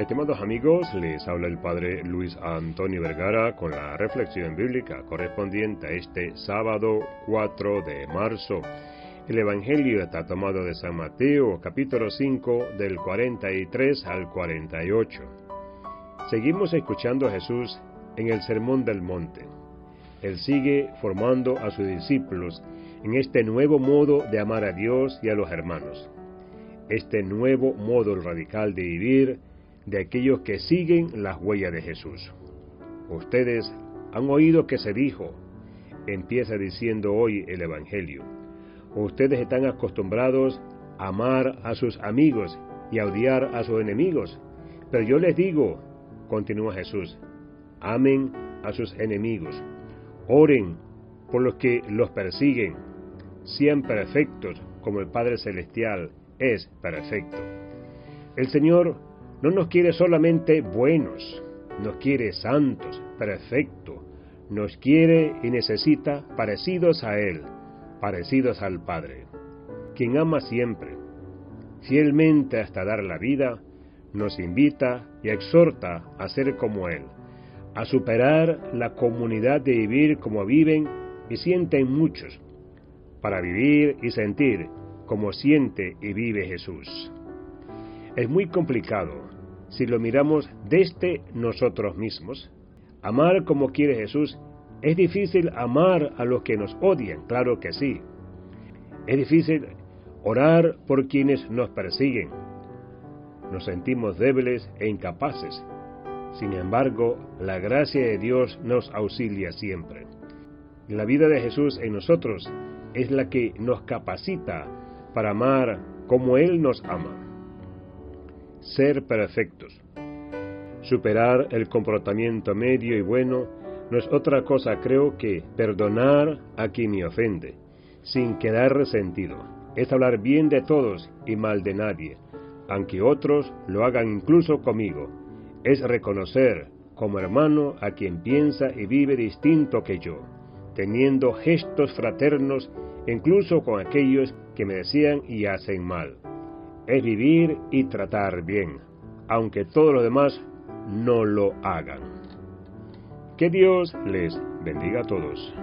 Estimados amigos, les habla el Padre Luis Antonio Vergara con la reflexión bíblica correspondiente a este sábado 4 de marzo. El Evangelio está tomado de San Mateo, capítulo 5, del 43 al 48. Seguimos escuchando a Jesús en el Sermón del Monte. Él sigue formando a sus discípulos en este nuevo modo de amar a Dios y a los hermanos. Este nuevo modo radical de vivir de aquellos que siguen las huellas de Jesús. Ustedes han oído que se dijo, empieza diciendo hoy el Evangelio, ustedes están acostumbrados a amar a sus amigos y a odiar a sus enemigos, pero yo les digo, continúa Jesús, amen a sus enemigos, oren por los que los persiguen, sean perfectos como el Padre Celestial es perfecto. El Señor no nos quiere solamente buenos, nos quiere santos, perfectos, nos quiere y necesita parecidos a Él, parecidos al Padre, quien ama siempre, fielmente hasta dar la vida, nos invita y exhorta a ser como Él, a superar la comunidad de vivir como viven y sienten muchos, para vivir y sentir como siente y vive Jesús. Es muy complicado si lo miramos desde nosotros mismos. Amar como quiere Jesús, es difícil amar a los que nos odian, claro que sí. Es difícil orar por quienes nos persiguen. Nos sentimos débiles e incapaces. Sin embargo, la gracia de Dios nos auxilia siempre. La vida de Jesús en nosotros es la que nos capacita para amar como Él nos ama ser perfectos. Superar el comportamiento medio y bueno no es otra cosa, creo, que perdonar a quien me ofende, sin quedar resentido. Es hablar bien de todos y mal de nadie, aunque otros lo hagan incluso conmigo. Es reconocer como hermano a quien piensa y vive distinto que yo, teniendo gestos fraternos incluso con aquellos que me decían y hacen mal es vivir y tratar bien, aunque todos los demás no lo hagan. Que Dios les bendiga a todos.